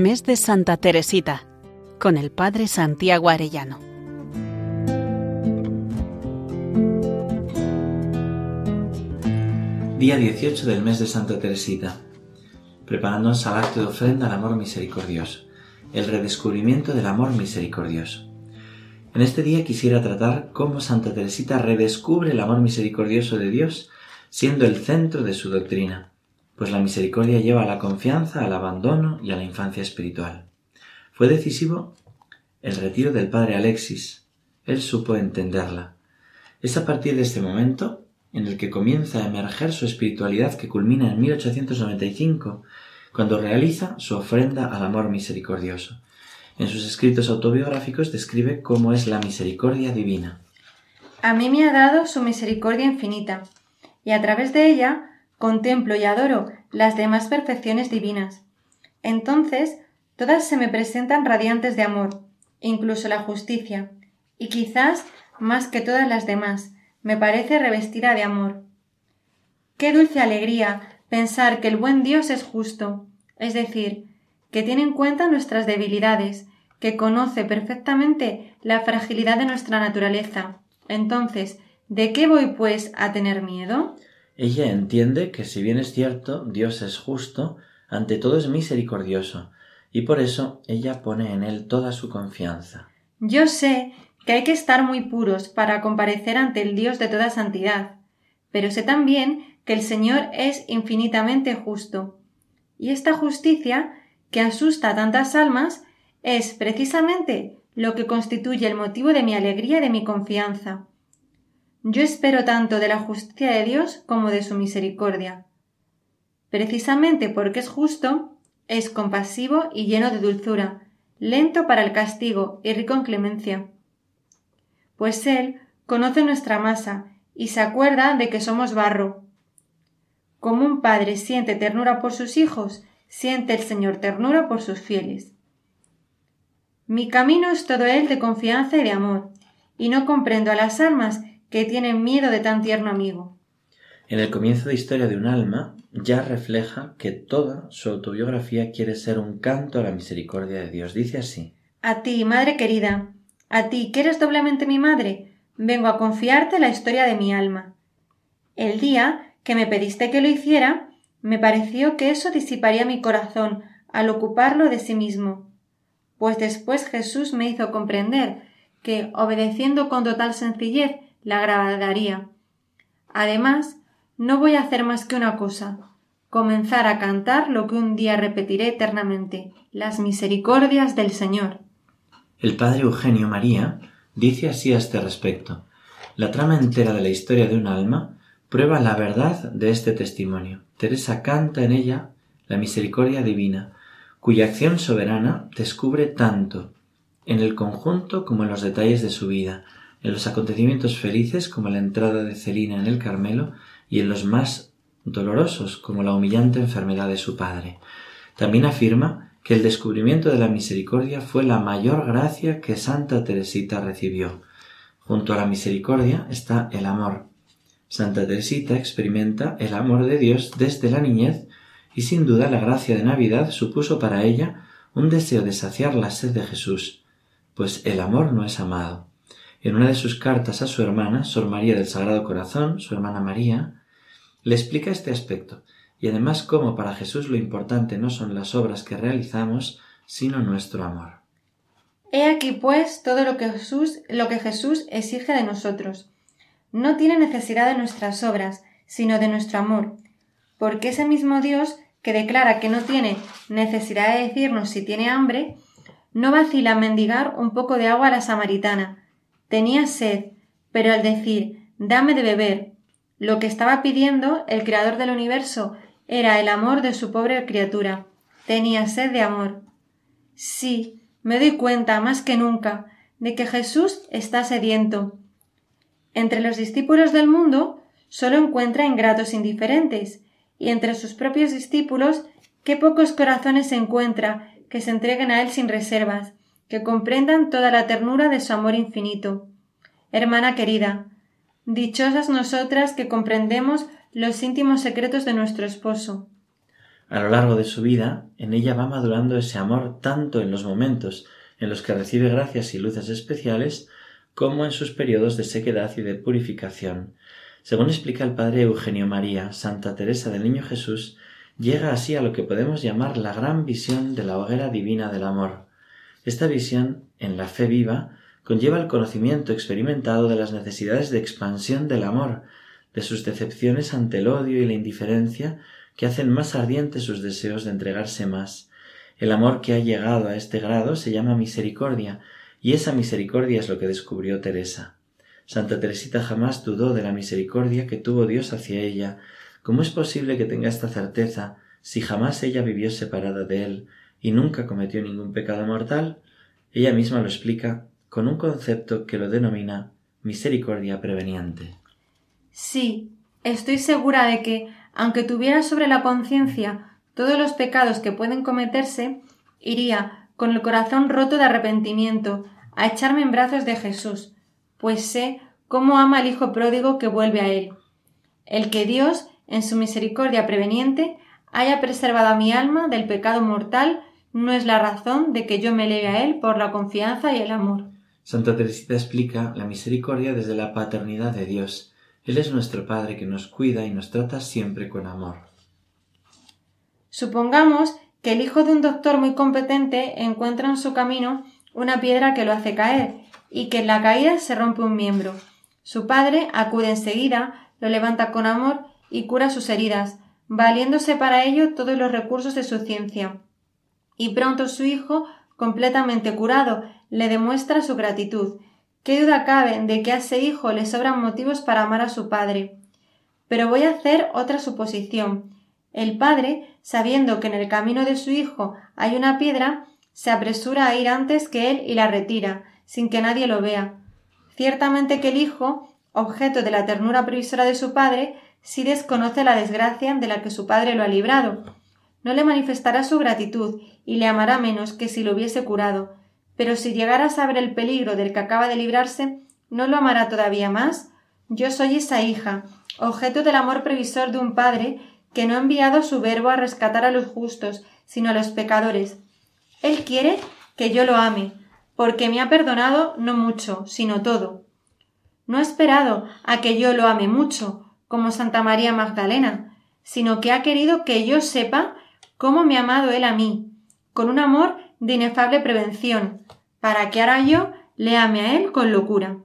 Mes de Santa Teresita, con el Padre Santiago Arellano. Día 18 del mes de Santa Teresita. Preparándonos al acto de ofrenda al amor misericordioso, el redescubrimiento del amor misericordioso. En este día quisiera tratar cómo Santa Teresita redescubre el amor misericordioso de Dios, siendo el centro de su doctrina, pues la misericordia lleva a la confianza, al abandono y a la infancia espiritual. Fue decisivo el retiro del padre Alexis. Él supo entenderla. Es a partir de este momento en el que comienza a emerger su espiritualidad que culmina en 1895, cuando realiza su ofrenda al amor misericordioso. En sus escritos autobiográficos describe cómo es la misericordia divina. A mí me ha dado su misericordia infinita, y a través de ella contemplo y adoro las demás perfecciones divinas. Entonces, todas se me presentan radiantes de amor, incluso la justicia, y quizás más que todas las demás, me parece revestida de amor. Qué dulce alegría pensar que el buen Dios es justo, es decir, que tiene en cuenta nuestras debilidades, que conoce perfectamente la fragilidad de nuestra naturaleza. Entonces, ¿de qué voy pues a tener miedo? Ella entiende que si bien es cierto, Dios es justo, ante todo es misericordioso, y por eso ella pone en él toda su confianza. Yo sé que hay que estar muy puros para comparecer ante el Dios de toda santidad, pero sé también que el Señor es infinitamente justo. Y esta justicia, que asusta a tantas almas, es precisamente lo que constituye el motivo de mi alegría y de mi confianza. Yo espero tanto de la justicia de Dios como de su misericordia. Precisamente porque es justo, es compasivo y lleno de dulzura, lento para el castigo y rico en clemencia. Pues Él conoce nuestra masa y se acuerda de que somos barro. Como un padre siente ternura por sus hijos, siente el Señor ternura por sus fieles. Mi camino es todo él de confianza y de amor, y no comprendo a las almas que tienen miedo de tan tierno amigo. En el comienzo de Historia de un alma ya refleja que toda su autobiografía quiere ser un canto a la misericordia de Dios. Dice así A ti, madre querida, a ti, que eres doblemente mi madre, vengo a confiarte la historia de mi alma. El día que me pediste que lo hiciera, me pareció que eso disiparía mi corazón al ocuparlo de sí mismo. Pues después Jesús me hizo comprender que, obedeciendo con total sencillez la agradaría. Además, no voy a hacer más que una cosa, comenzar a cantar lo que un día repetiré eternamente, las misericordias del Señor. El padre Eugenio María dice así a este respecto. La trama entera de la historia de un alma prueba la verdad de este testimonio. Teresa canta en ella la misericordia divina, cuya acción soberana descubre tanto en el conjunto como en los detalles de su vida, en los acontecimientos felices como la entrada de Celina en el Carmelo y en los más dolorosos como la humillante enfermedad de su padre. También afirma que el descubrimiento de la misericordia fue la mayor gracia que Santa Teresita recibió. Junto a la misericordia está el amor. Santa Teresita experimenta el amor de Dios desde la niñez y sin duda la gracia de Navidad supuso para ella un deseo de saciar la sed de Jesús, pues el amor no es amado. En una de sus cartas a su hermana, Sor María del Sagrado Corazón, su hermana María, le explica este aspecto, y además cómo para Jesús lo importante no son las obras que realizamos, sino nuestro amor. He aquí, pues, todo lo que Jesús, lo que Jesús exige de nosotros. No tiene necesidad de nuestras obras, sino de nuestro amor, porque ese mismo Dios que declara que no tiene necesidad de decirnos si tiene hambre, no vacila en mendigar un poco de agua a la samaritana, Tenía sed, pero al decir dame de beber, lo que estaba pidiendo el Creador del universo era el amor de su pobre criatura. Tenía sed de amor. Sí, me doy cuenta más que nunca de que Jesús está sediento. Entre los discípulos del mundo solo encuentra ingratos indiferentes, y entre sus propios discípulos qué pocos corazones encuentra que se entreguen a él sin reservas, que comprendan toda la ternura de su amor infinito. Hermana querida, dichosas nosotras que comprendemos los íntimos secretos de nuestro esposo. A lo largo de su vida, en ella va madurando ese amor tanto en los momentos en los que recibe gracias y luces especiales, como en sus periodos de sequedad y de purificación. Según explica el padre Eugenio María, Santa Teresa del Niño Jesús llega así a lo que podemos llamar la gran visión de la hoguera divina del amor. Esta visión, en la fe viva, conlleva el conocimiento experimentado de las necesidades de expansión del amor, de sus decepciones ante el odio y la indiferencia que hacen más ardientes sus deseos de entregarse más. El amor que ha llegado a este grado se llama misericordia, y esa misericordia es lo que descubrió Teresa. Santa Teresita jamás dudó de la misericordia que tuvo Dios hacia ella. ¿Cómo es posible que tenga esta certeza si jamás ella vivió separada de él y nunca cometió ningún pecado mortal? Ella misma lo explica con un concepto que lo denomina misericordia preveniente. Sí, estoy segura de que, aunque tuviera sobre la conciencia todos los pecados que pueden cometerse, iría, con el corazón roto de arrepentimiento, a echarme en brazos de Jesús, pues sé cómo ama al Hijo pródigo que vuelve a Él. El que Dios, en su misericordia preveniente, haya preservado a mi alma del pecado mortal, no es la razón de que yo me eleve a Él por la confianza y el amor. Santa Teresita explica la misericordia desde la paternidad de Dios. Él es nuestro Padre que nos cuida y nos trata siempre con amor. Supongamos que el hijo de un doctor muy competente encuentra en su camino una piedra que lo hace caer y que en la caída se rompe un miembro. Su padre acude enseguida, lo levanta con amor y cura sus heridas, valiéndose para ello todos los recursos de su ciencia. Y pronto su hijo, completamente curado, le demuestra su gratitud. ¿Qué duda cabe de que a ese hijo le sobran motivos para amar a su padre? Pero voy a hacer otra suposición. El padre, sabiendo que en el camino de su hijo hay una piedra, se apresura a ir antes que él y la retira, sin que nadie lo vea. Ciertamente que el hijo, objeto de la ternura previsora de su padre, sí desconoce la desgracia de la que su padre lo ha librado. No le manifestará su gratitud y le amará menos que si lo hubiese curado, pero si llegara a saber el peligro del que acaba de librarse, ¿no lo amará todavía más? Yo soy esa hija, objeto del amor previsor de un padre que no ha enviado su verbo a rescatar a los justos, sino a los pecadores. Él quiere que yo lo ame, porque me ha perdonado no mucho, sino todo. No ha esperado a que yo lo ame mucho, como Santa María Magdalena, sino que ha querido que yo sepa cómo me ha amado él a mí, con un amor de inefable prevención, para que ahora yo le ame a él con locura.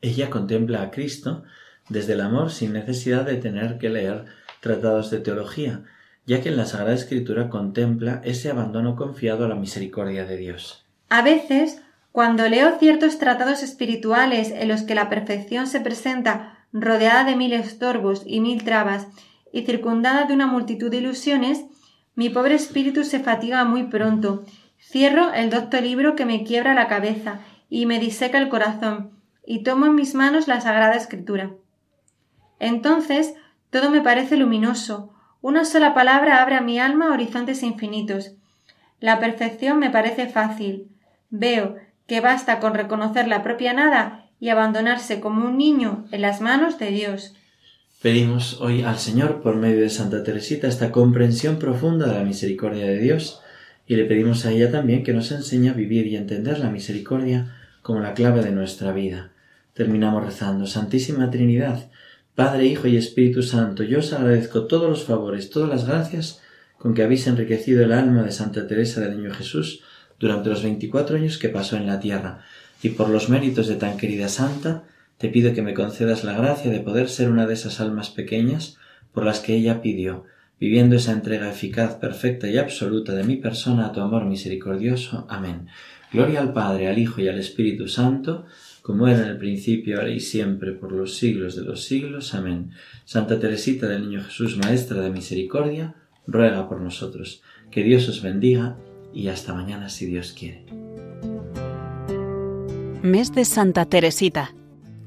Ella contempla a Cristo desde el amor sin necesidad de tener que leer tratados de teología, ya que en la Sagrada Escritura contempla ese abandono confiado a la misericordia de Dios. A veces, cuando leo ciertos tratados espirituales en los que la perfección se presenta rodeada de mil estorbos y mil trabas y circundada de una multitud de ilusiones, mi pobre espíritu se fatiga muy pronto. Cierro el docto libro que me quiebra la cabeza y me diseca el corazón, y tomo en mis manos la Sagrada Escritura. Entonces todo me parece luminoso, una sola palabra abre a mi alma horizontes infinitos. La perfección me parece fácil. Veo que basta con reconocer la propia nada y abandonarse como un niño en las manos de Dios. Pedimos hoy al Señor, por medio de Santa Teresita, esta comprensión profunda de la misericordia de Dios, y le pedimos a ella también que nos enseñe a vivir y entender la misericordia como la clave de nuestra vida. Terminamos rezando, Santísima Trinidad, Padre, Hijo y Espíritu Santo, yo os agradezco todos los favores, todas las gracias con que habéis enriquecido el alma de Santa Teresa del Niño Jesús durante los veinticuatro años que pasó en la tierra, y por los méritos de tan querida Santa, te pido que me concedas la gracia de poder ser una de esas almas pequeñas por las que ella pidió, viviendo esa entrega eficaz, perfecta y absoluta de mi persona a tu amor misericordioso. Amén. Gloria al Padre, al Hijo y al Espíritu Santo, como era en el principio, ahora y siempre, por los siglos de los siglos. Amén. Santa Teresita del Niño Jesús, Maestra de Misericordia, ruega por nosotros. Que Dios os bendiga y hasta mañana si Dios quiere. Mes de Santa Teresita,